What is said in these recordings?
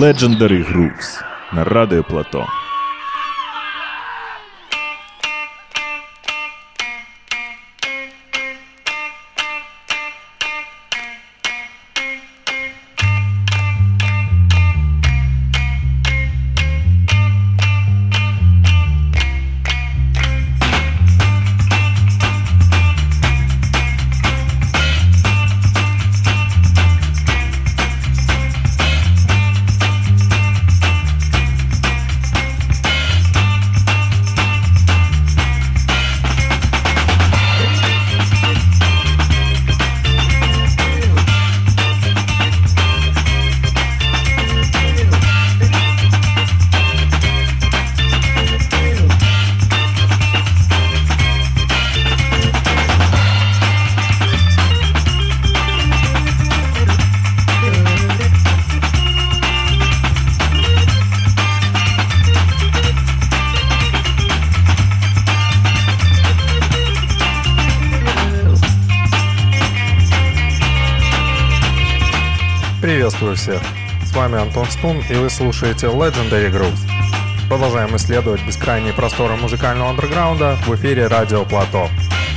Legendary Grooves на Радио Плато. Вами Антон Стун и вы слушаете Legendary Grooves. Продолжаем исследовать бескрайние просторы музыкального андерграунда в эфире Радио Плато.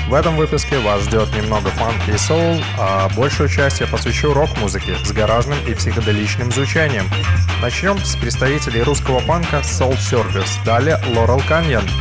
В этом выпуске вас ждет немного фанки и соул, а большую часть я посвящу рок-музыке с гаражным и психоделичным звучанием. Начнем с представителей русского панка Soul Service, далее Laurel Canyon –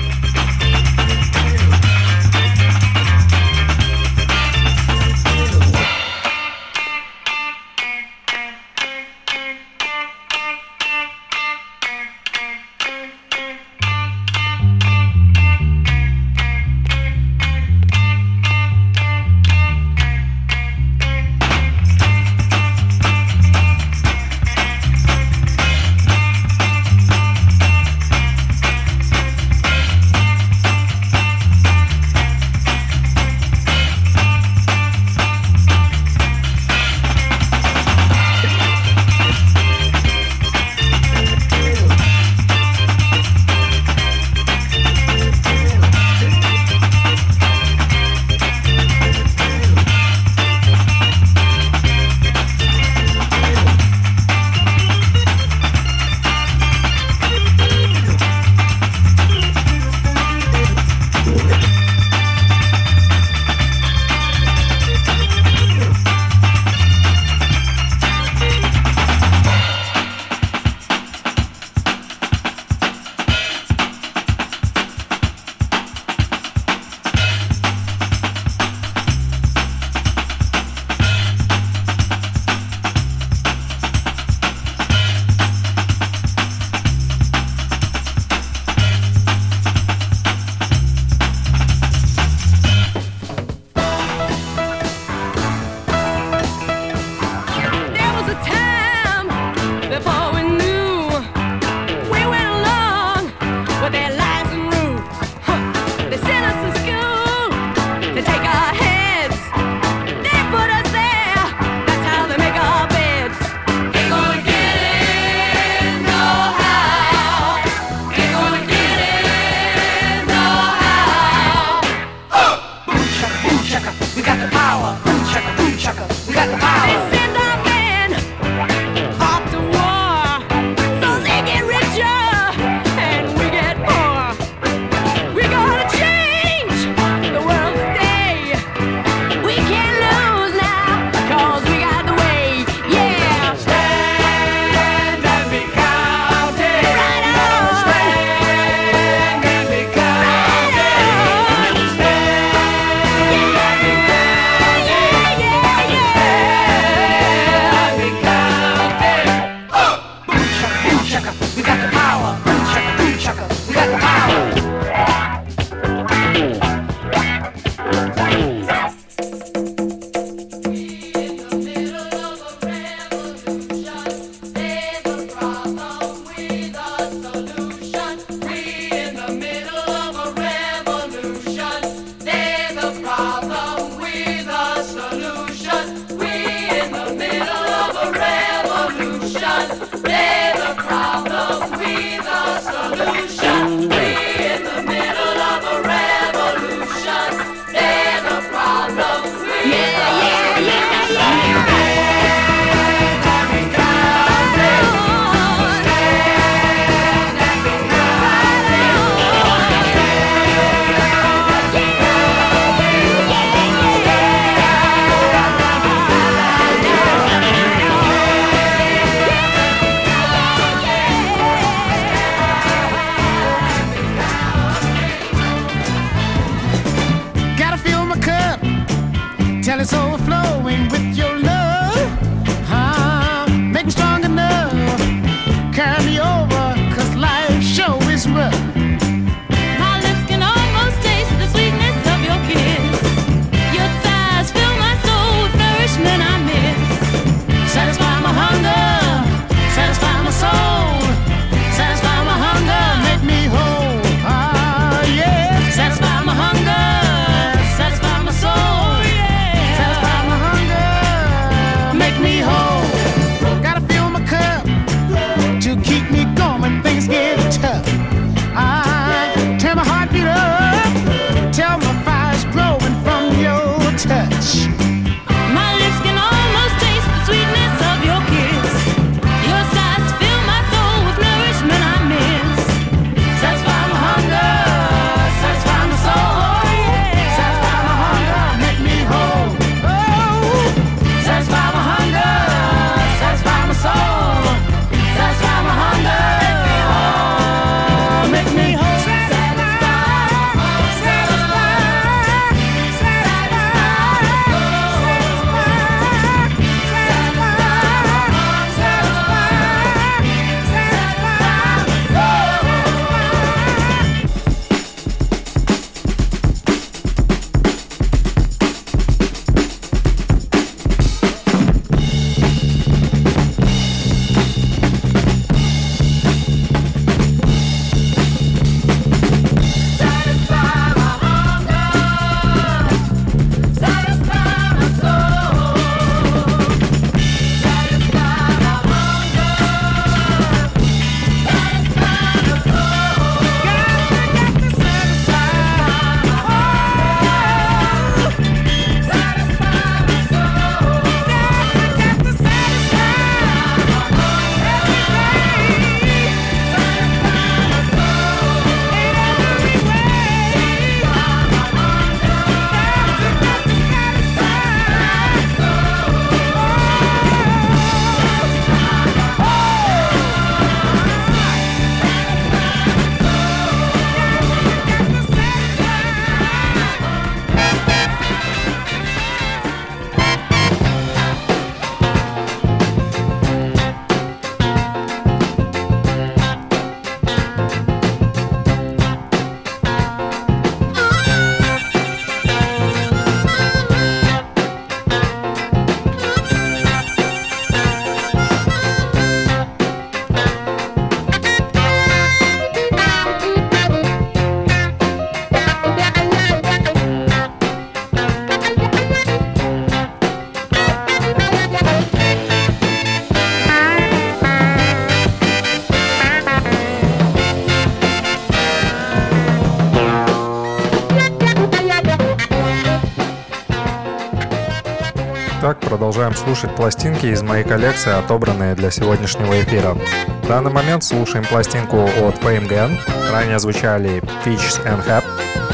продолжаем слушать пластинки из моей коллекции, отобранные для сегодняшнего эфира. В данный момент слушаем пластинку от Fame Gang. Ранее звучали Peaches and Hap.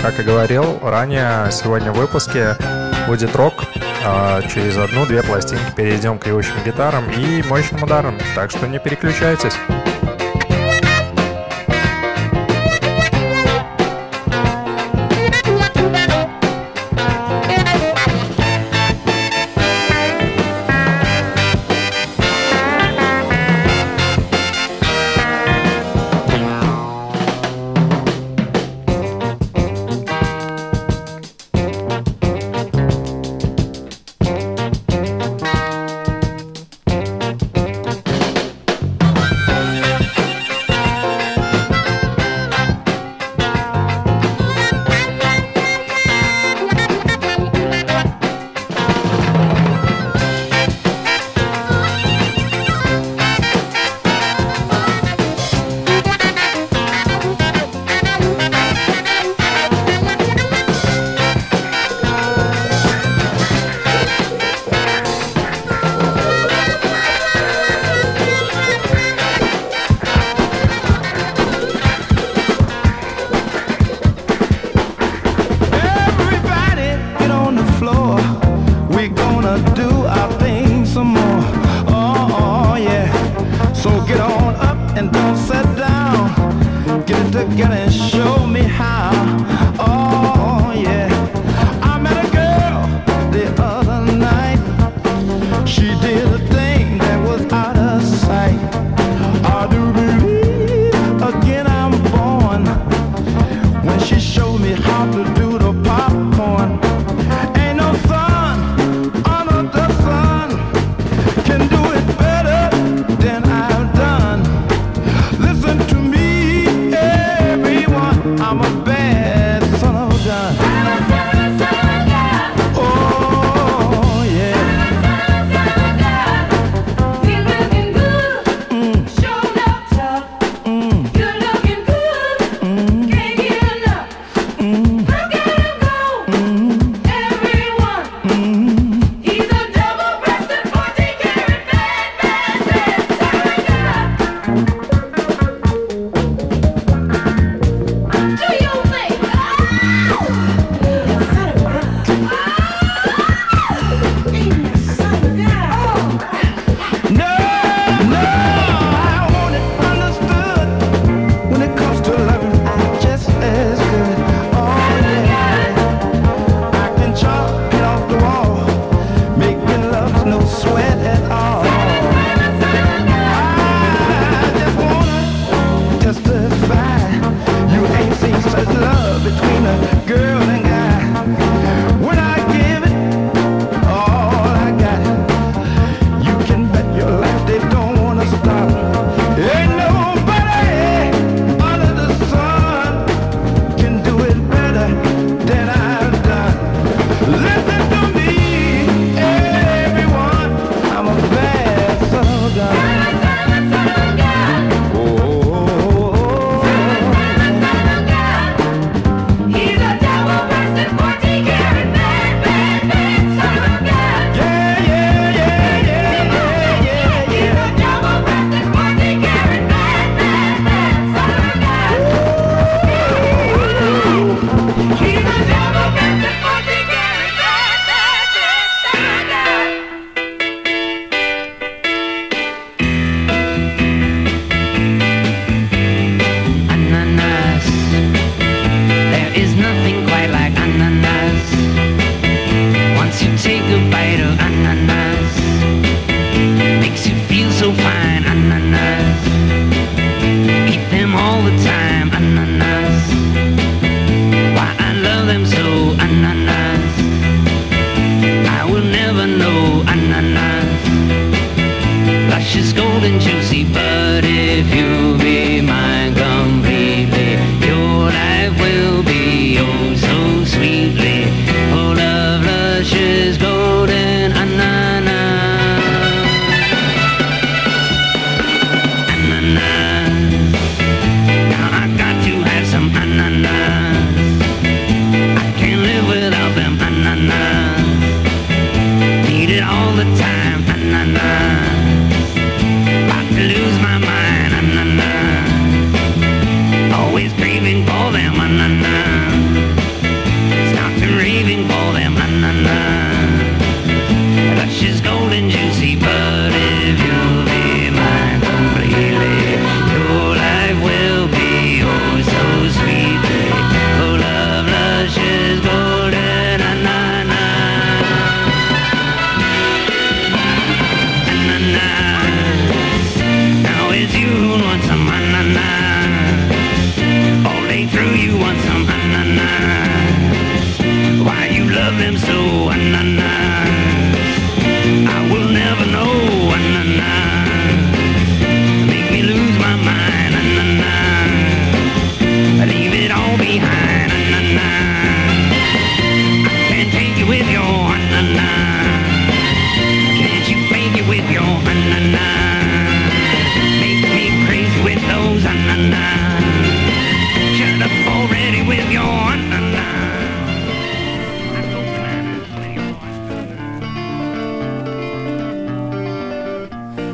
Как и говорил, ранее сегодня в выпуске будет рок. А через одну-две пластинки перейдем к ревущим гитарам и мощным ударам. Так что не переключайтесь.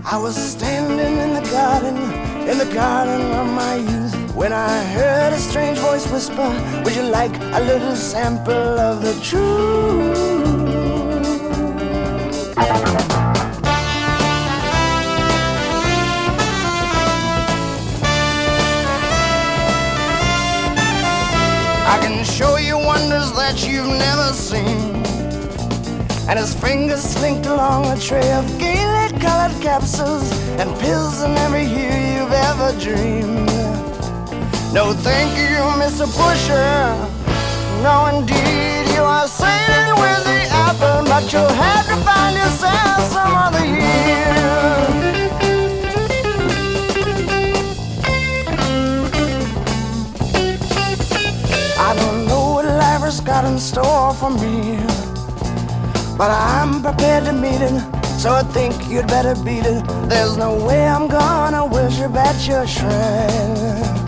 I was standing in the garden, in the garden of my youth, when I heard a strange voice whisper, Would you like a little sample of the truth? I can show you wonders that you've never seen. And his fingers slinked along a tray of gaily colored capsules and pills in every hue you've ever dreamed. No, thank you, Mr. Pusher. No, indeed, you are sailing with the apple, but you'll have to find yourself some other year. I don't know what life has got in store for me. But I'm prepared to meet it, so I think you'd better beat it. There's no way I'm gonna worship at your shrine.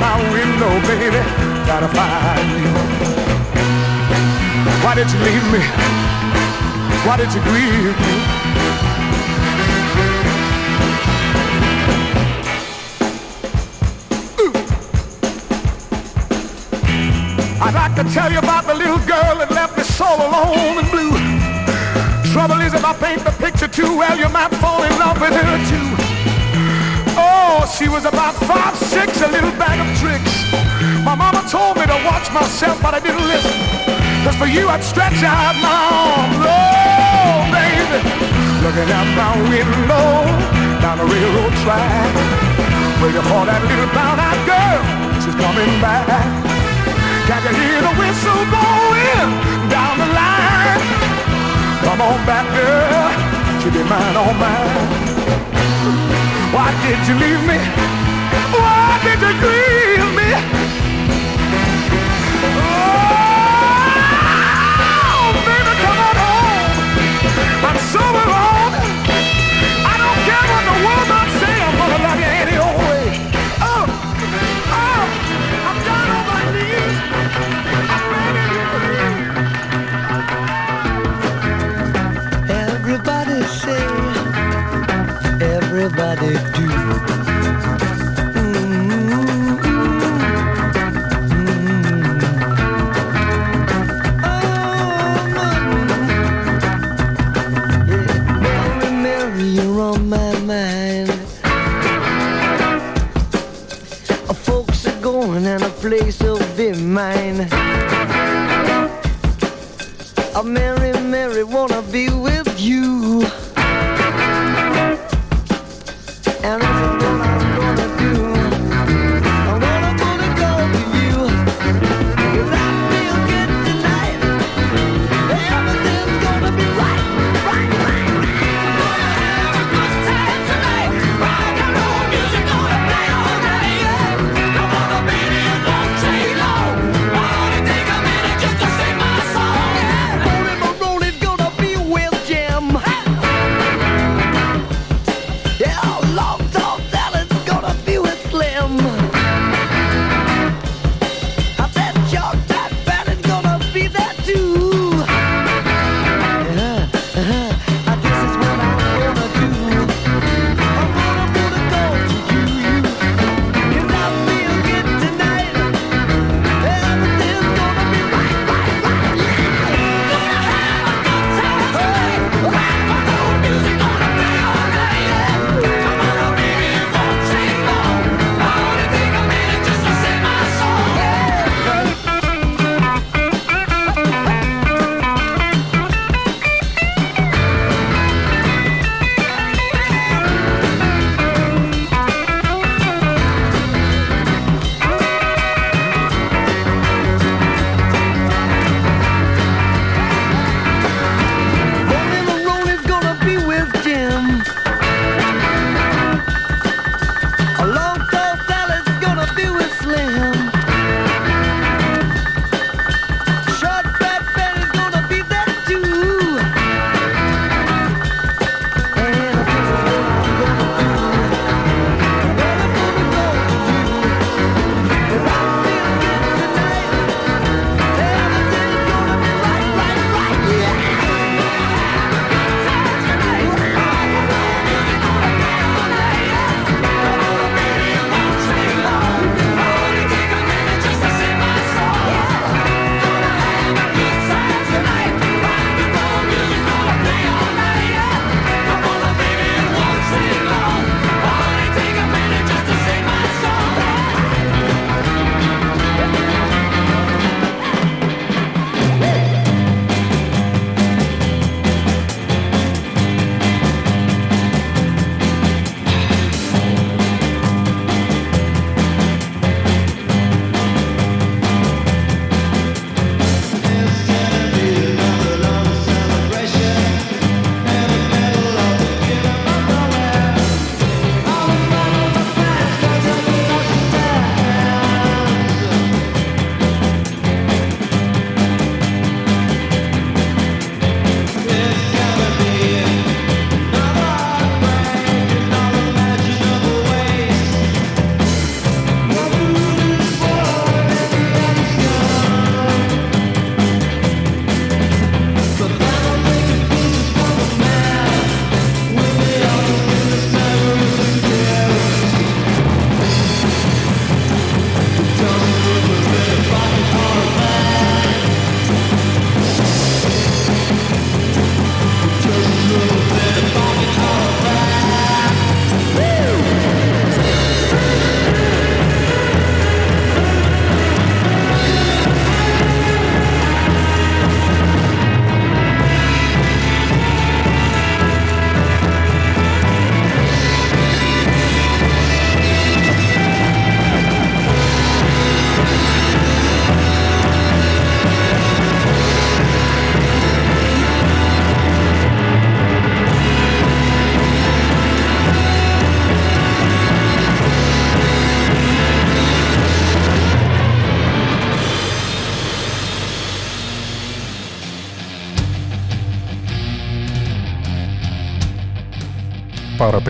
my window, baby. Gotta find you. Why did you leave me? Why did you grieve me? I'd like to tell you about the little girl that left me so alone and blue. Trouble is if I paint the picture too well, you might fall in love with her too. Oh, she was about five, six, a little bag of tricks. My mama told me to watch myself, but I didn't listen. Cause for you, I'd stretch out my arms. Oh, baby. Looking out my window, down the railroad track. Waiting for that little brown-eyed girl, she's coming back. Can't you hear the whistle blowing down the line? Come on back, girl, she'll be mine, all mine. Why did you leave me? Why did you grieve me? Oh, baby, come on home. I'm so sober. everybody do?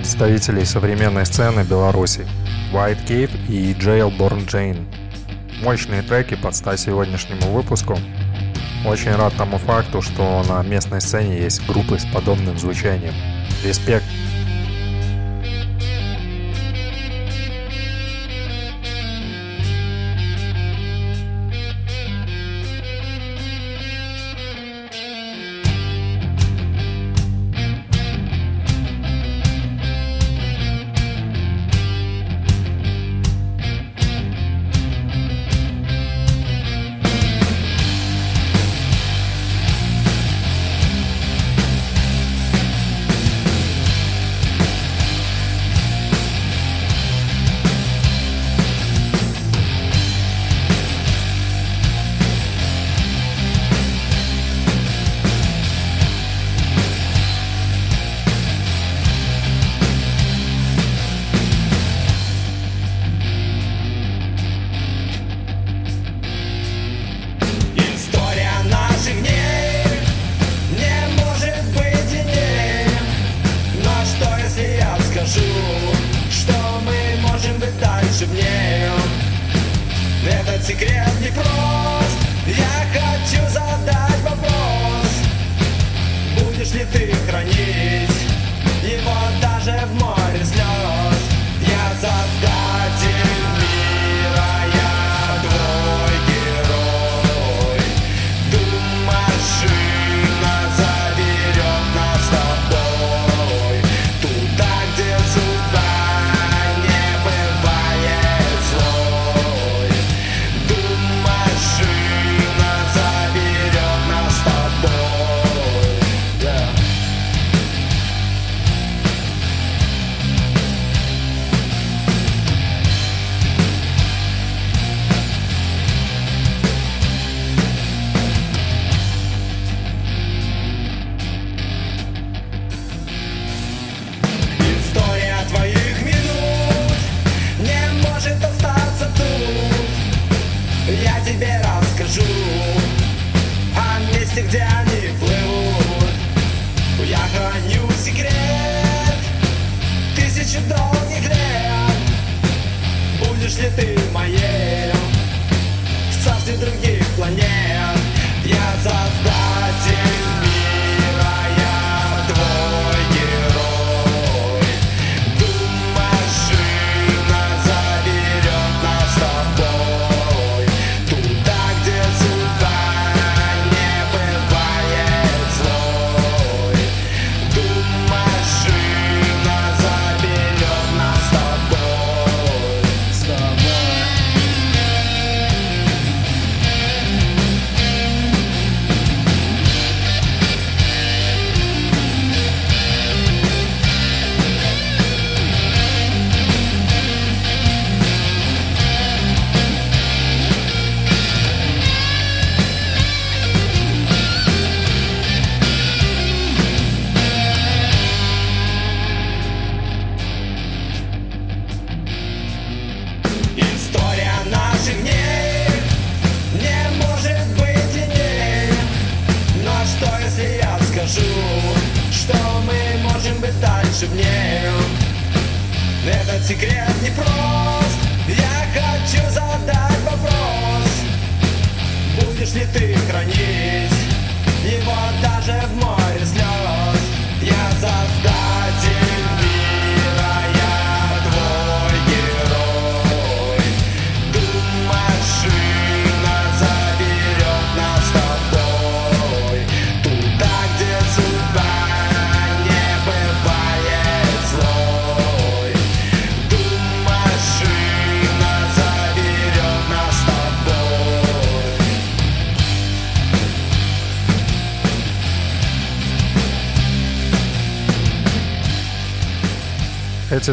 Представителей современной сцены Беларуси – White Cave и Jailborn Jane. Мощные треки под стать сегодняшнему выпуску. Очень рад тому факту, что на местной сцене есть группы с подобным звучанием. Респект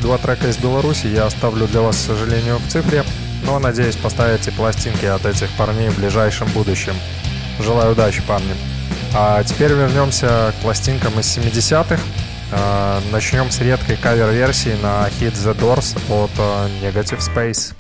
два трека из Беларуси я оставлю для вас, к сожалению, в цифре, но надеюсь поставите пластинки от этих парней в ближайшем будущем. Желаю удачи, парни. А теперь вернемся к пластинкам из 70-х. А, начнем с редкой кавер-версии на Hit the Doors от а, Negative Space.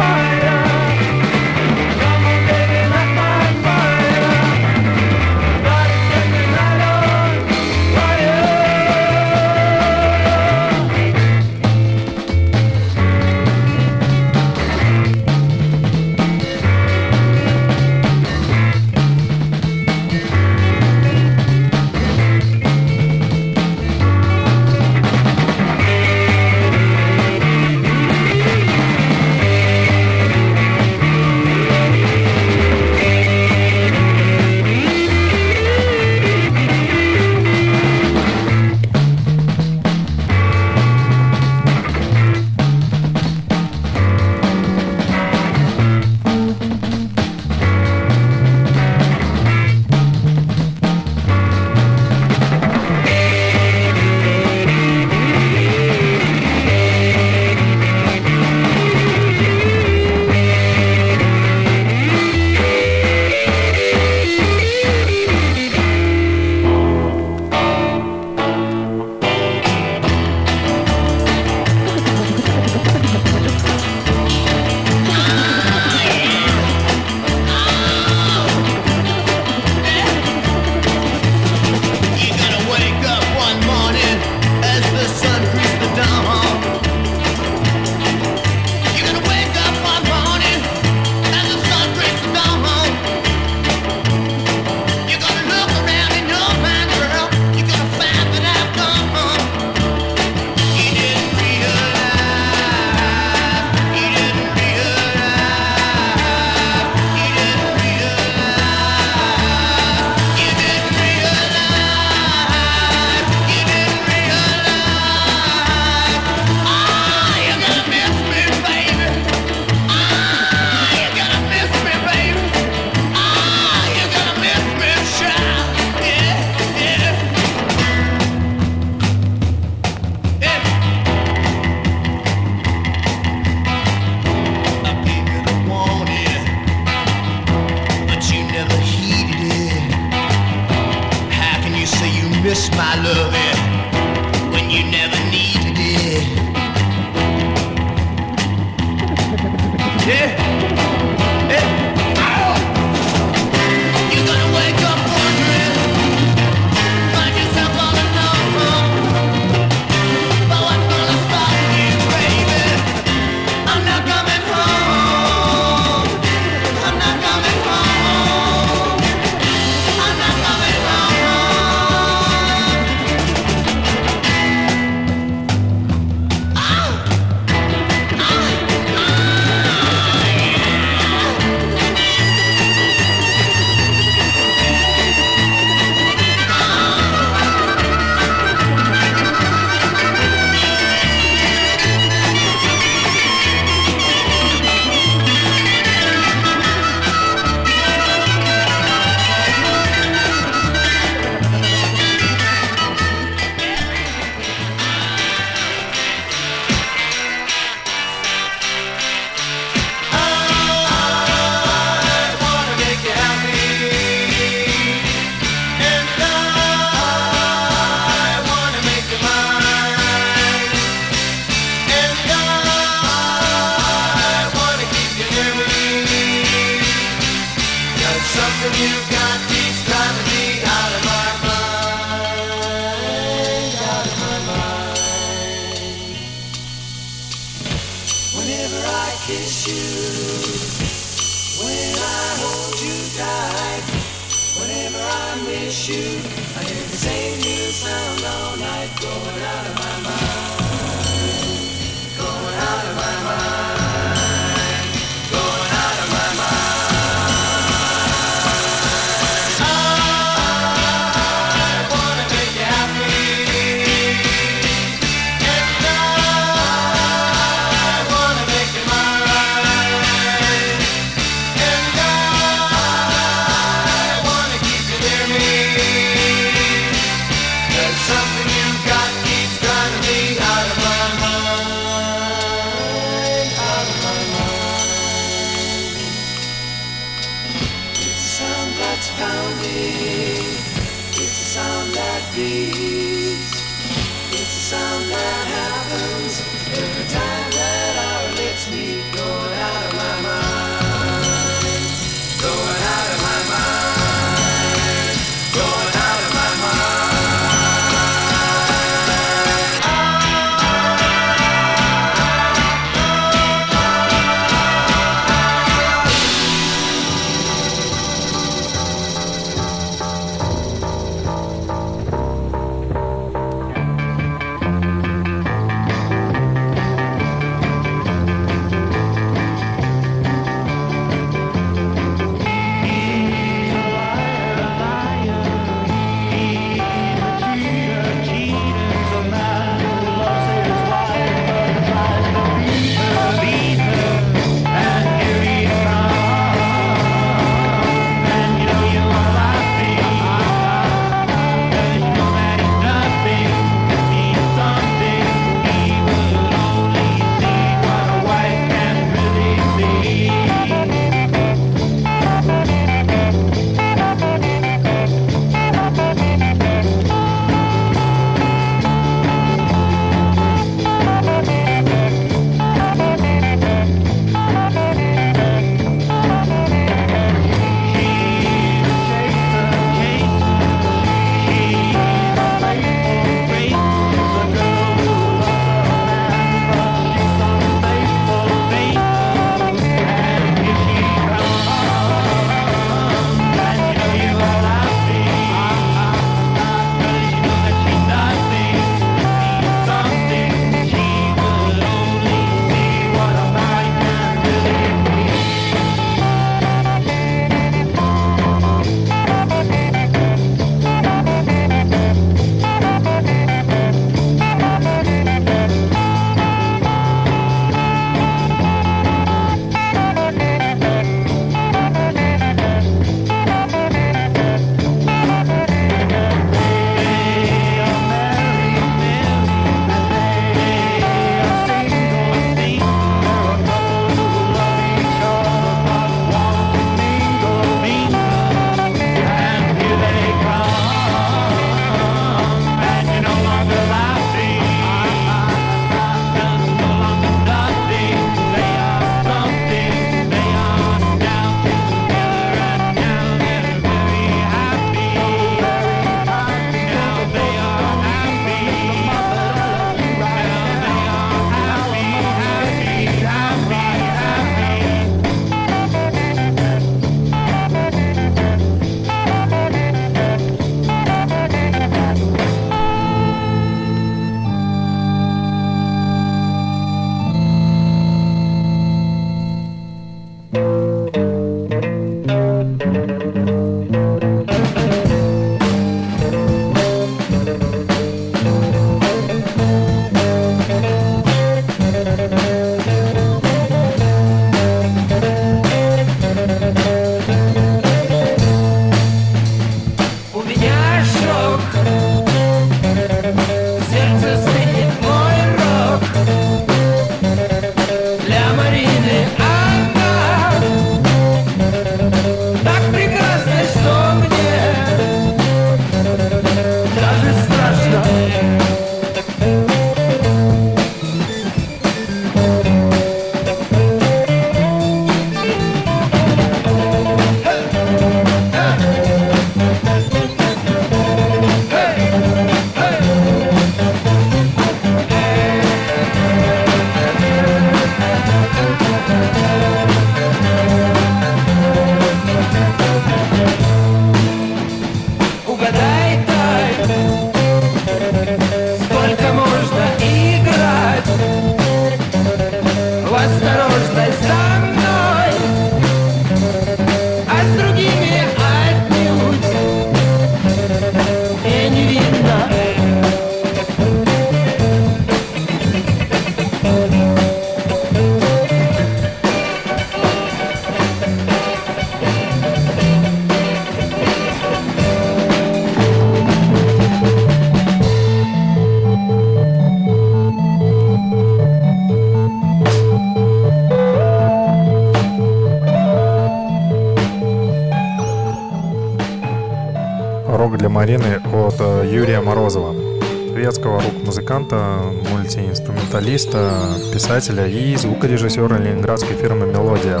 Мультиинструменталиста, писателя и звукорежиссера ленинградской фирмы «Мелодия».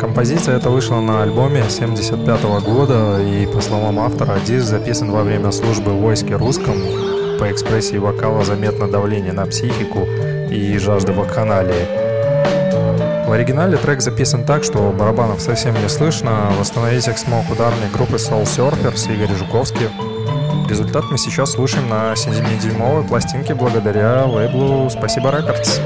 Композиция эта вышла на альбоме 75 года, и, по словам автора, диск записан во время службы в войске русском. По экспрессии вокала заметно давление на психику и жажда вакханалии. В оригинале трек записан так, что барабанов совсем не слышно. Восстановить их смог ударной группы Soul Surfers Игорь Жуковский. Результат мы сейчас слушаем на 7-дюймовой пластинке благодаря лейблу «Спасибо Рекордс».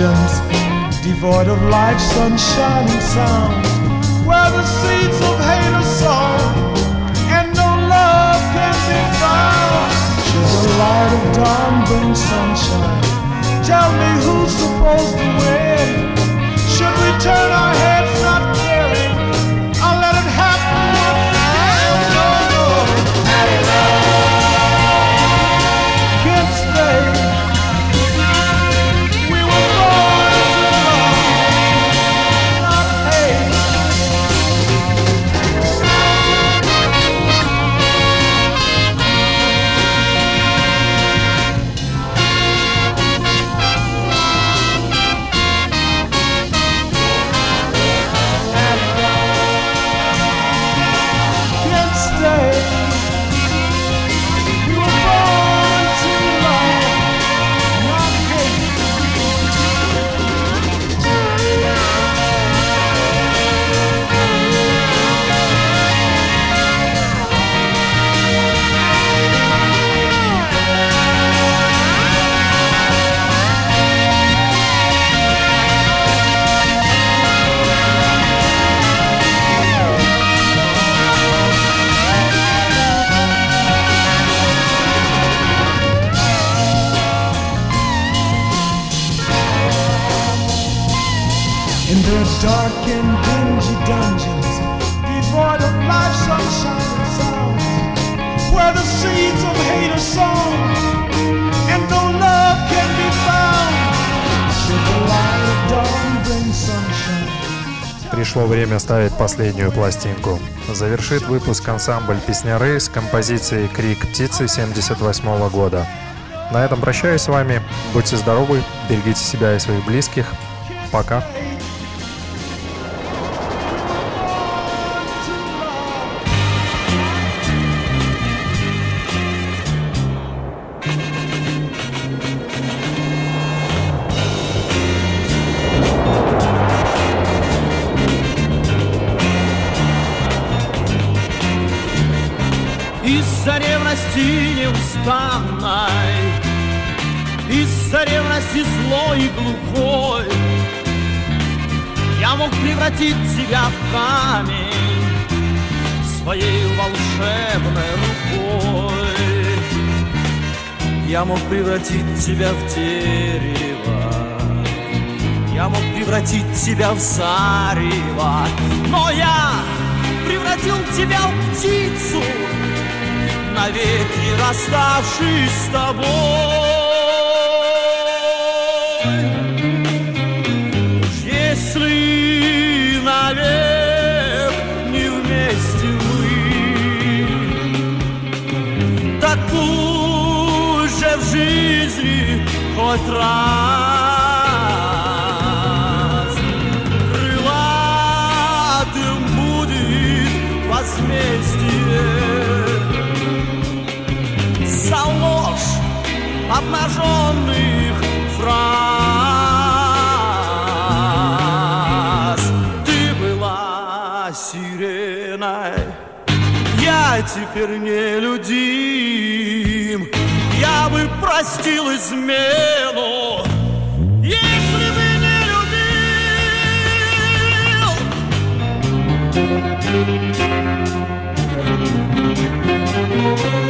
visions devoid of life's sunshine and sound, where the seeds of hate are sown and no love can be found. Should the light of dawn bring sunshine? Tell me who's supposed to win? Should we turn our heads not ставит последнюю пластинку. Завершит выпуск ансамбль «Песняры» с композицией «Крик птицы» 78 года. На этом прощаюсь с вами. Будьте здоровы, берегите себя и своих близких. Пока. Ревности неустанной Из-за ревности злой и глухой. Я мог превратить тебя в камень Своей волшебной рукой. Я мог превратить тебя в дерево. Я мог превратить тебя в зарево. Но я превратил тебя в птицу навеки расставшись с тобой. Уж если навек не вместе мы, так пусть же в жизни хоть раз обнаженных фраз. Ты была сиреной, я теперь не людим. Я бы простил измену, если бы не любил.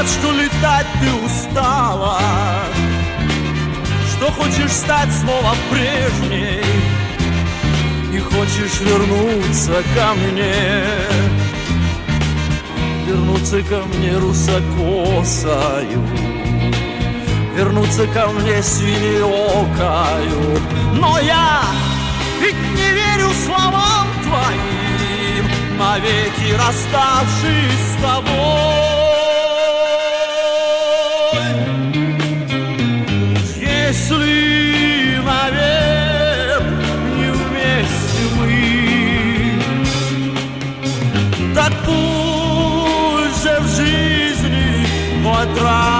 Говорят, что летать ты устала. Что хочешь стать снова прежней. И хочешь вернуться ко мне. Вернуться ко мне русокосою. Вернуться ко мне свиньокою Но я ведь не верю словам твоим Навеки расставшись с тобой Если навек не вместе мы, так пусть же в жизни хоть раз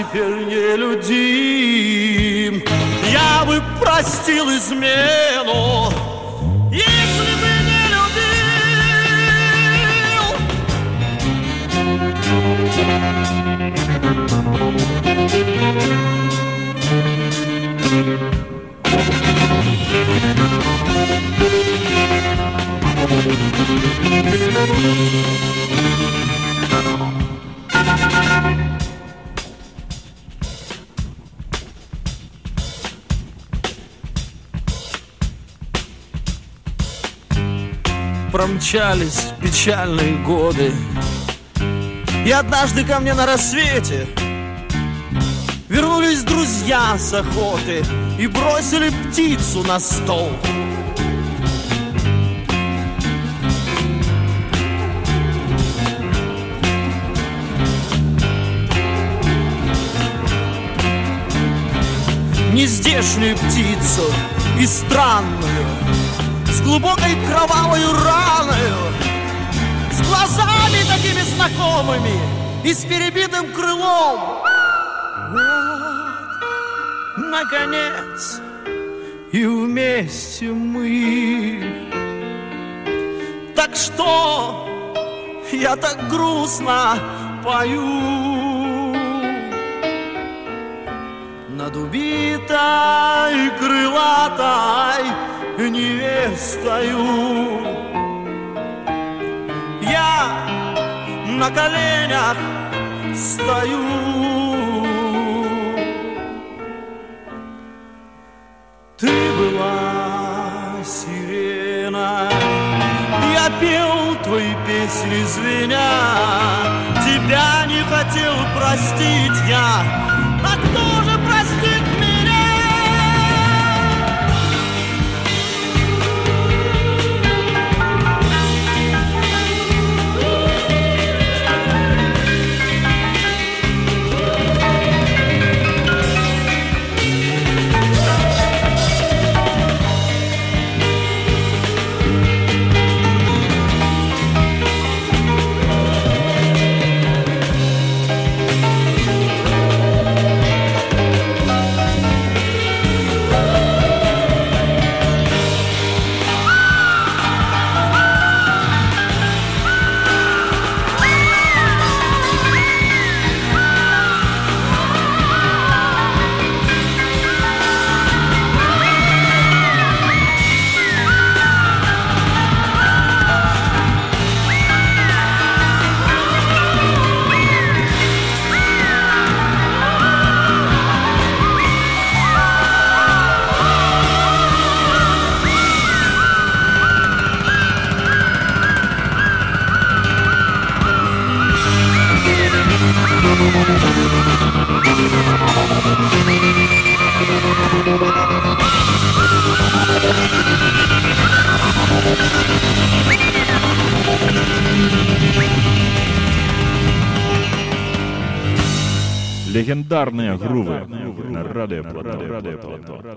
теперь не людим. Я бы простил измену, если бы не Промчались печальные годы. И однажды ко мне на рассвете Вернулись друзья с охоты И бросили птицу на стол. Нездешнюю птицу и странную глубокой кровавой раною С глазами такими знакомыми И с перебитым крылом. Вот, наконец, и вместе мы. Так что я так грустно пою. Над убитой крылатой невестою. Я на коленях стою. Ты была сирена, я пел твои песни звеня, тебя не хотел простить я. Легендарные грувы на Радио Плато.